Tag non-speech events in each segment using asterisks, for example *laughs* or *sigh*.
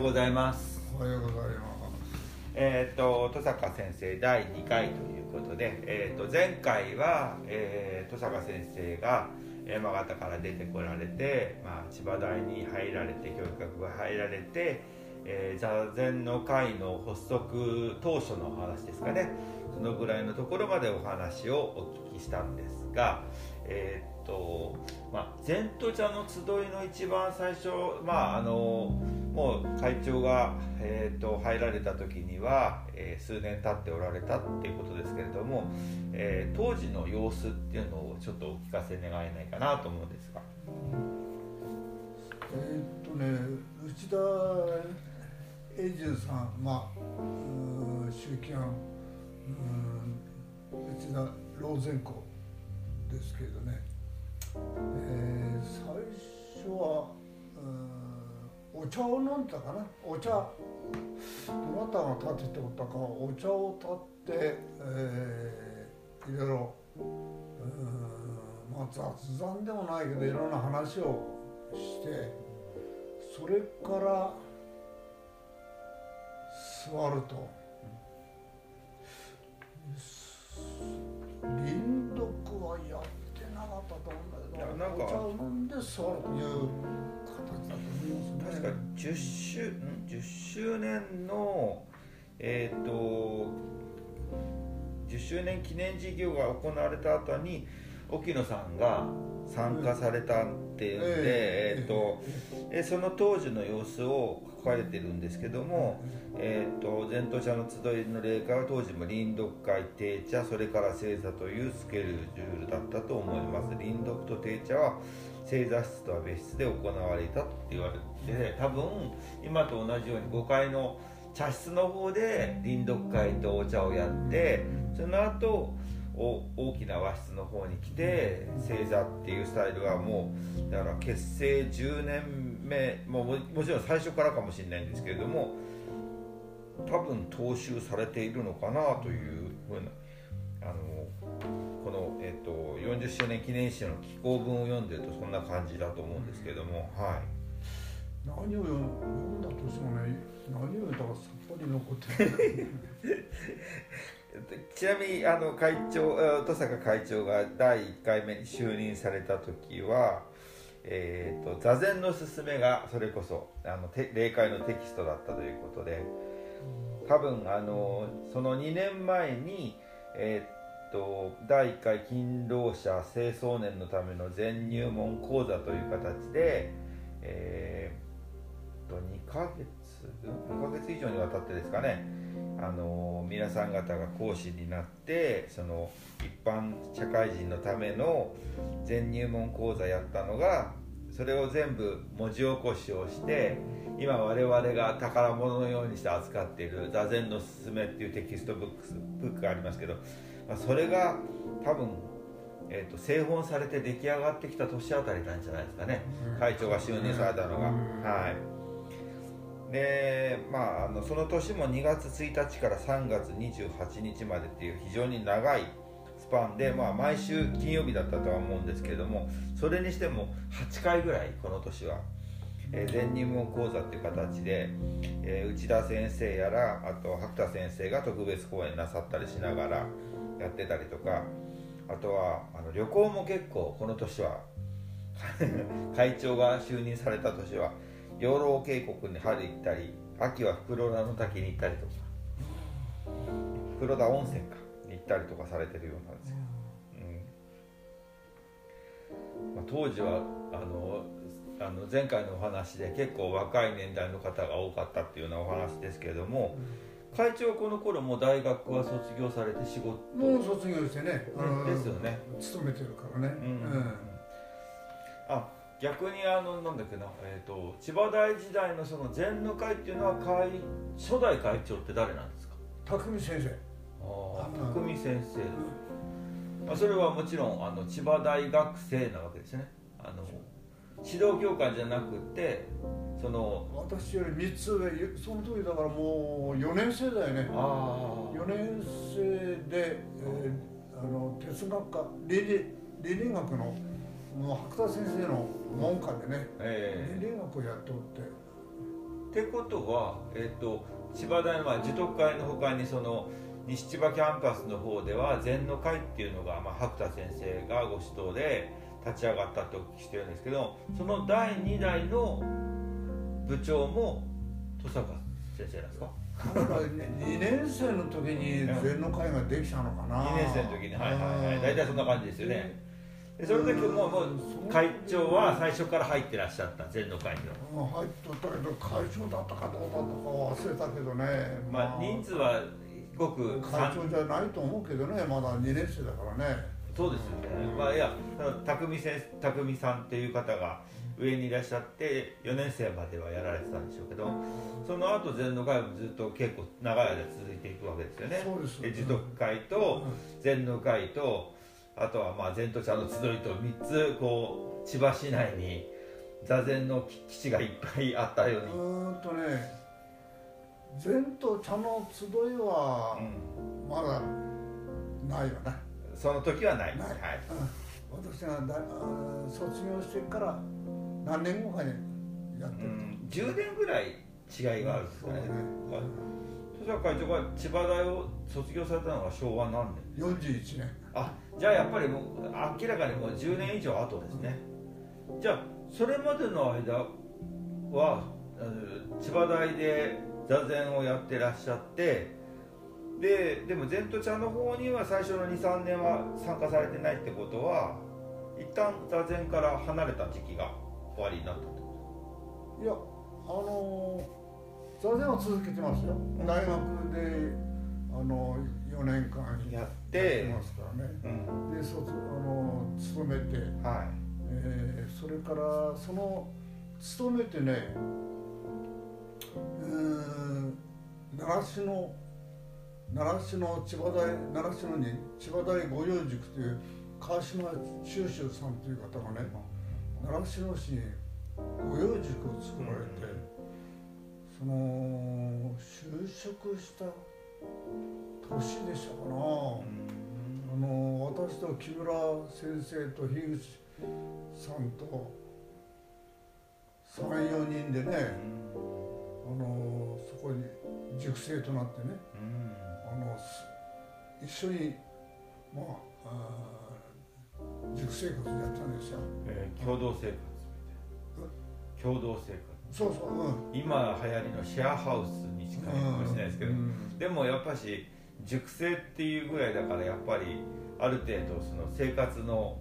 うございます。おはようございます。えっ、と登坂先生第2回ということで、えー、と前回は、えー、登坂先生が山形から出てこられて、まあ、千葉大に入られて教育学部入られて、えー、座禅の会の発足当初のお話ですかね。そのぐらいのところまでお話をお聞きしたんですが、えーとまあ、禅と茶の集いの一番最初、まあ、あのもう会長が、えーと、入られた時には、えー、数年経っておられたっていうことですけれども、えー、当時の様子っていうのをちょっとお聞かせ願えないかなと思うんですが。え、っとね内田永住さんまあ周期案内田老前校ですけどねえー、最初はうんお茶を飲んだかな？お茶。どなたが立てておったかお茶を立って、えー、いろいろまあ雑談でもないけどいろんな話をしてそれから座ると。輪読はやってなかったと思うんだけどお茶を飲んで座るという確か？10周ん？10周年のえっ、ー、と10周年記念事業が行われた後に沖野さんが参加されたっていうんで、えー、とえその当時の様子を書かれてるんですけども、えー、と前頭者の集いの例会は当時も林読会定茶それから正座というスケルジュールだったと思います。林読と定茶は正座室とは別室で行われたって言われて多分今と同じように5階の茶室の方で林読会とお茶をやってその後大きな和室の方に来て正座っていうスタイルはもうだから結成10年目ももちろん最初からかもしれないんですけれども多分踏襲されているのかなというふうなあのこの、えーと、40周年記念誌の紀行文を読んでるとそんな感じだと思うんですけども、はい。何を読んだとしてもね何を読んだかさっぱり残ってない *laughs* ちなみにあの会長登坂会長が第1回目に就任された時は、えーと、座禅の勧めがそれこそあの霊界のテキストだったということで多分あのその2年前に、えーと、第1回勤労者清掃年のための全入門講座という形で、えーと、と2ヶ月2ヶ月以上にわたってですかね。あの皆さん方が講師になってその一般社会人のための禅入門講座やったのがそれを全部文字起こしをして今我々が宝物のようにして扱っている「座禅のすすめ」っていうテキストブックスブックがありますけど、まあ、それが多分、えーと、製本されて出来上がってきた年あたりなんじゃないですかね、会長が就任されたのが。はいでまあ、あのその年も2月1日から3月28日までっていう非常に長いスパンで、まあ、毎週金曜日だったとは思うんですけれどもそれにしても8回ぐらいこの年は、えー、全入門講座っていう形で、えー、内田先生やらあと白田先生が特別講演なさったりしながらやってたりとかあとはあの旅行も結構この年は *laughs* 会長が就任された年は養老渓谷に春行ったり秋は袋田の滝に行ったりとか。袋田温泉かに行ったりとかされてるようなんですよ、うん。まあ、当時はあのあの前回のお話で結構若い年代の方が多かったっていうようなお話ですけれども、会長はこの頃も大学は卒業されて仕事もう卒業してね、ですよね。勤めてるからね、うん、うん、あ逆にあのなんだっけな、えーと、千葉大時代のその禅の会っていうのは会初代会長って誰なんですか？匠先生。ああ匠先生、うん、まあ、それはもちろんあの千葉大学生なわけですね。あの指導教官じゃなくてその私より3つ上その時だからもう4年生だよね。あ4年生で、えー、あの哲学科倫理倫理学の白田先生の門下でね、えー、倫理学をやっておって。ってことは、えーと、千葉大の、まあ、受徳会のほかにその西千葉キャンパスの方では禅の会っていうのが、まあ、白田先生がご指導で立ち上がったとお聞きしてるんですけどその第2代の部長も登坂先生なんですか？2年生の時に禅の会ができたのかな。2年生の時にはいはいはい。大体そんな感じですよねでその時ももう会長は最初から入ってらっしゃった禅の会には。入っとったけど会長だったかどうだったか忘れたけどね。まあ人数はごく会長じゃないと思うけどねまだ2年生だからね。そうですよね、まあいや匠先匠さんっていう方が上にいらっしゃって4年生まではやられてたんでしょうけどその後禅の会もずっと結構長い間続いていくわけですよね。そうですで持徳会と禅の会とあとはまあ禅と茶の集いと3つこう千葉市内に座禅の基地がいっぱいあったように。うんとね禅と茶の集いはまだないよね、その時はない。ない、はい、うん、私がだ卒業してから何年後かにやってる、うん、10年ぐらい違いがあるんですかね、うん、ね。会長が千葉大を卒業されたのが昭和何年41年。あじゃあやっぱりもう明らかにもう10年以上後ですね、じゃあそれまでの間は千葉大で座禅をやってらっしゃってででも禅と茶の方には最初の23年は参加されてないってことは一旦座禅から離れた時期が終わりになったってこと？いやあの座禅は続けてますよ、大学であの4年間やってますからね、うん、で卒あの勤めて、はい。えー、それからその勤めてねうん習志野習志野千葉大習志野に千葉大御用塾という川島修修さんという方がね習志野市に御用塾を作られて、その就職した年でしたかな、あの私と木村先生と樋口さんと34人でね、あのそこに塾生となってね、あの一緒にまあ塾生活やったんですよ、えー、共同生活共同生活。そうそう、うん、今流行りのシェアハウスかもしれないですけど、うん、でもやっぱし熟成っていうぐらいだからやっぱりある程度その生活の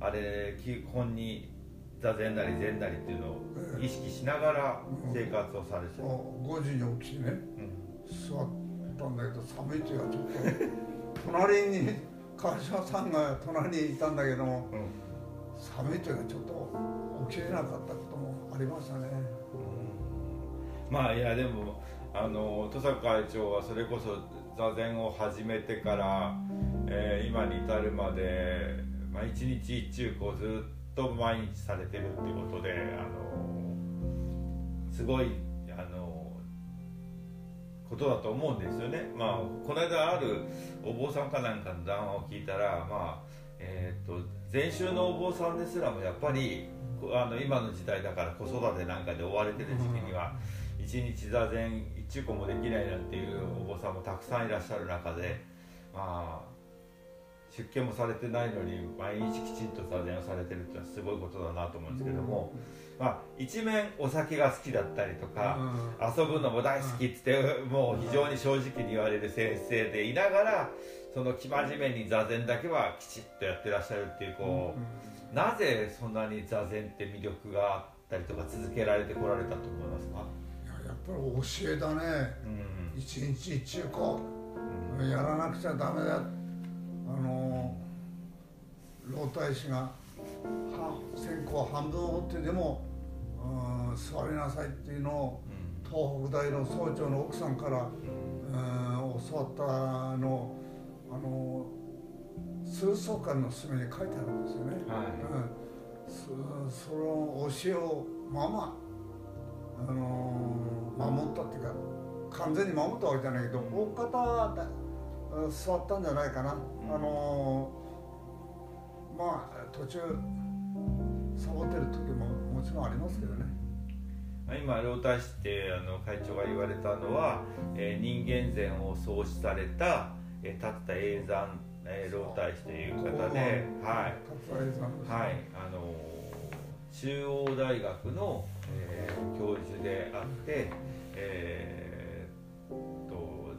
あれ基本に座禅なり禅なりっていうのを意識しながら生活をされてる、うん、5時に起きてね、座ったんだけど寒いっていうかちょっと隣に川島さんが隣にいたんだけども、寒いというかちょっと起きれなかったこともありましたね、まあいやでもあの土佐会長はそれこそ座禅を始めてから、えー、今に至るまで、まあ、一日一中こうずっと毎日されてるっていうことであのすごいあのことだと思うんですよね。まあこの間あるお坊さんかなんかの談話を聞いたらまあえーと、と禅宗のお坊さんですらもやっぱりあの今の時代だから子育てなんかで追われてる時期には一日座禅一中個もできないなんていうお坊さんもたくさんいらっしゃる中でまあ出家もされてないのに毎日きちんと座禅をされてるってのはすごいことだなと思うんですけども、まあ、一面お酒が好きだったりとか、遊ぶのも大好きっつってもう非常に正直に言われる先生でいながらその生真面目に座禅だけはきちっとやってらっしゃるっていうこう、なぜそんなに座禅って魅力があったりとか続けられてこられたと思いますか？いややっぱり教えだね、うん、一日一中こう、やらなくちゃダメだ。あの老太子が線香半分折ってでも、うん、座りなさいっていうのを、東北大の総長の奥さんから、うん、教わったのをあの数層間の隅に書いてあるんですよね、はい。うん、そその教えをままあの守ったっていうか完全に守ったわけじゃないけど大方座ったんじゃないかな、あのまあ途中サボってる時ももちろんありますけどね。今老太子ってあの会長が言われたのは、えー、人間禅を創始された、えー、立った永山、えー、老太子という方で、はい、はい、あの中央大学の、えー、教授であって、えー、と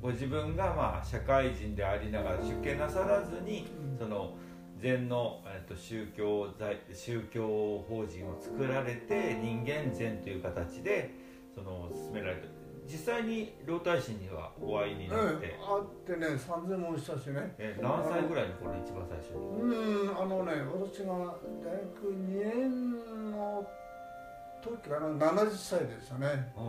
ご自分がまあ社会人でありながら出家なさらずに、その。禅の、えっと、宗教宗教法人を作られて人間禅という形でその進められて実際に老太子にはお会いになって、ええ、会ってね3000もしたしね。え何歳ぐらいにこれ一番最初に？うんあのね私が大学2年の時かな70歳ですよね。あ、う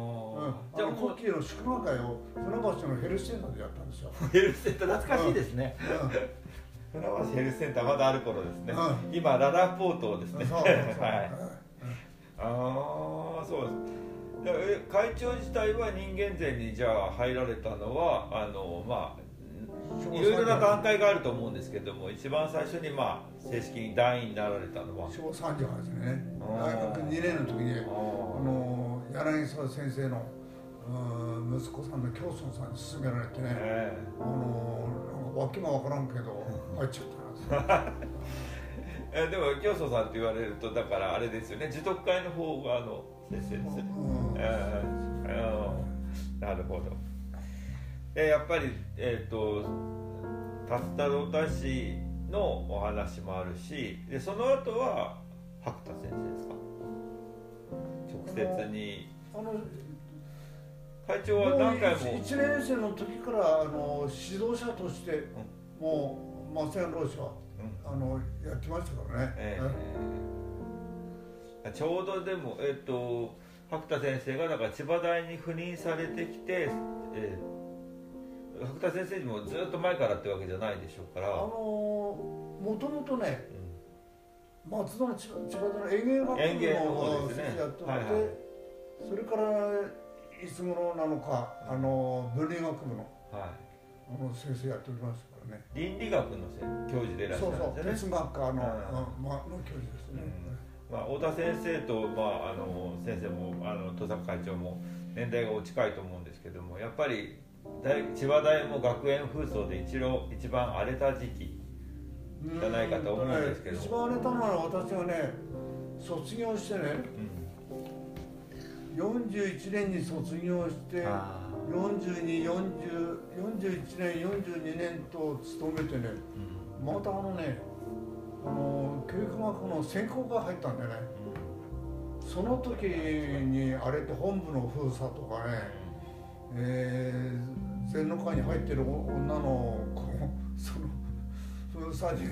ん、じゃあコッキーの祝賀会を船橋のヘルスセンターでやったんですよ。ヘルスセンター懐かしいですね、うん。船橋ヘルスセンターまだある頃ですね、うん、今ララポートですね。はい。ああそうです。会長自体は人間禅にじゃあ入られたのはあのまあいろいろな段階があると思うんですけども一番最初にまあ正式に団員になられたのは。昭和38年ね。大学2年の時にあの柳沢先生の息子さんの教祖さんに勧められてね、え。ー、あのわけも分からんけど入っちゃったな *laughs* えでも教祖さんって言われるとだからあれですよね。持徳会の方があの先生です、うん。えー、なるほどえやっぱりえっ、ー、と達太郎太子のお話もあるしでその後は白田先生ですか？直接に。あの会長は何回も。も1年生の時からあの指導者として、うん、もう松山老師は、うん、あのやってましたからね、えー、ちょうどでもえっ、ー、と白田先生がだから千葉大に赴任されてきて、えー、白田先生にもずっと前からってわけじゃないでしょうから。あのもともとね、うん、松戸の千葉大の園芸学部の園芸の方ですね。やってて、はいはい、それからいつ頃なのかあの文理学部の,、はい、あの先生やっておりますからね。倫理学の教授でいらっしゃるんですね。そうそう哲学科の,、まあ、の教授ですね、うん、まあ、太田先生と、まあ、あの先生もあの戸坂会長も年代がお近いと思うんですけどもやっぱり大千葉大も学園紛争で一郎一番荒れた時期じゃないかと思うんですけど、ね、一番荒れたのは私がね卒業してね、うん。41年に卒業して4240 41年42年と勤めてね、うん、またあのねあの教育学の専攻が入ったんでね、うん、その時にあれって本部の封鎖とかね、うん、えー、の会に入ってる女の子その封鎖に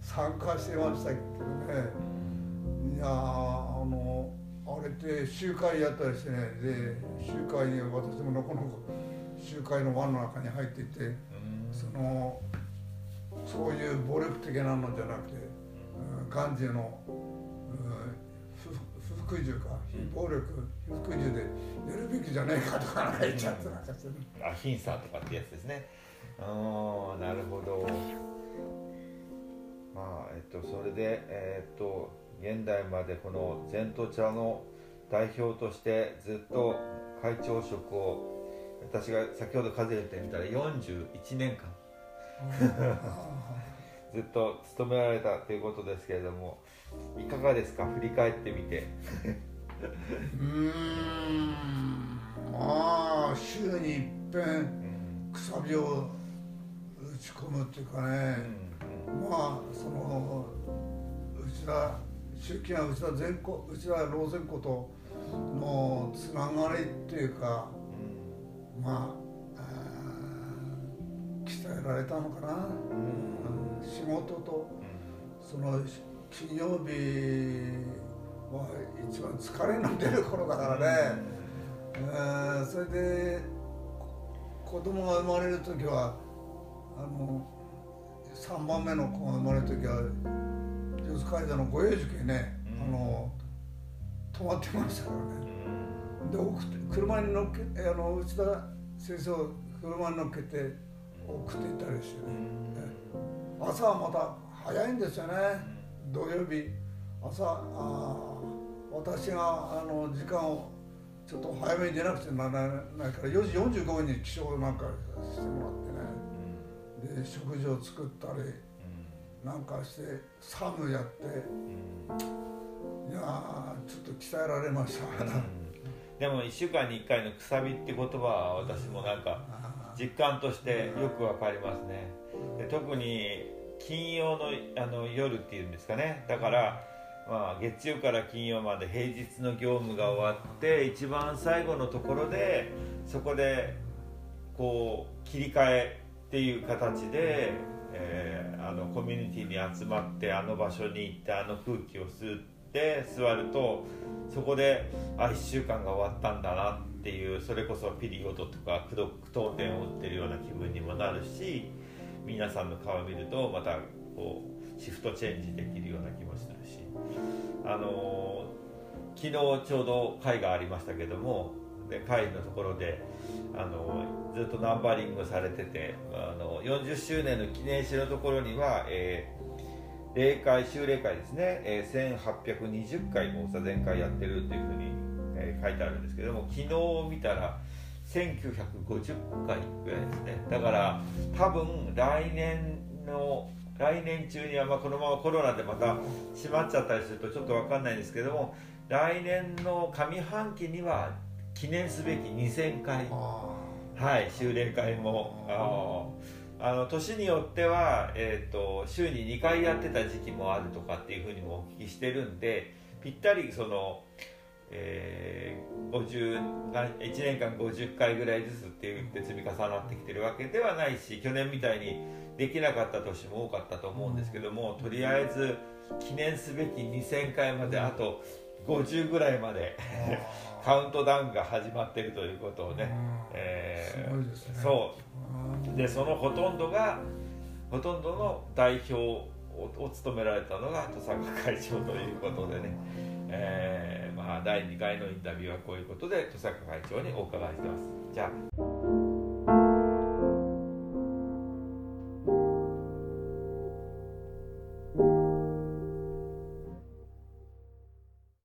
参加してましたけどね。いやあのあれって集会やったりしてね。で集会に私ものこのこ集会の輪の中に入っていてそのそういう暴力的なのじゃなくてガンジーの不服従か非暴力不服従でやるべきじゃないかとか言っちゃってなんかしてあヒンサーとかってやつですね。ああなるほど。まあえっとそれでえー、っと現代までこの禅と茶の代表としてずっと会長職を私が先ほど数えてみたら41年間。*laughs* ずっと務められたということですけれどもいかがですか？振り返ってみて。うん。まあ週にいっぺん。くさびを打ち込むっていうかね、うんうん、まあその内田周期は内田前子内田老前子とのつながりっていうか、うん、まあ鍛えられたのかな、うん、仕事と、その金曜日は一番疲れの出る頃だからね、うん、それで子供が生まれる時はあの3番目の子が生まれる時は四ツ階段の御用塾へね、あの止まってましたからね。で送って車に乗っけあの内田先生を車に乗っけて送っていったりしてね、朝はまた早いんですよね土曜日朝あ私があの時間をちょっと早めに出なくちゃならないから4時45分に起床なんかしてもらってね。で食事を作ったりなんかしてサムやって。いやちょっと鍛えられました、でも1週間に1回のくさびって言葉は私もなんか実感としてよくわかりますね。で特に金曜のあの夜っていうんですかね。だからまあ、月曜から金曜まで平日の業務が終わって一番最後のところでそこでこう切り替えっていう形で、えー、あのコミュニティに集まってあの場所に行ってあの空気を吸って座るとそこであ1週間が終わったんだなっていうそれこそピリオドとか句読点を打ってるような気分にもなるし皆さんの顔を見るとまたこうシフトチェンジできるような気もするし。あの昨日ちょうど会がありましたけどもで会のところであのずっとナンバリングされててあの40周年の記念誌のところには、えー、霊会修霊会ですね、えー、1820回も座禅会やってるっていうふうに、えー、書いてあるんですけども昨日見たら1950回ぐらいですね。だから多分来年の来年中にはまあこのままコロナでまた閉まっちゃったりするとちょっと分かんないんですけども来年の上半期には記念すべき2000回。はい修練会もあの年によっては、えーと、週に2回やってた時期もあるとかっていうふうにもお聞きしてるんでぴったりその、えー、50 1年間50回ぐらいずつって言って積み重なってきてるわけではないし去年みたいにできなかった年も多かったと思うんですけどもとりあえず記念すべき2000回まであと50ぐらいまで *laughs* カウントダウンが始まっているということをね、えー、ね。そう。でそのほとんどがほとんどの代表を務められたのが登坂会長ということでね、えーまあ、第2回のインタビューはこういうことで登坂会長にお伺いしてます。じゃあ。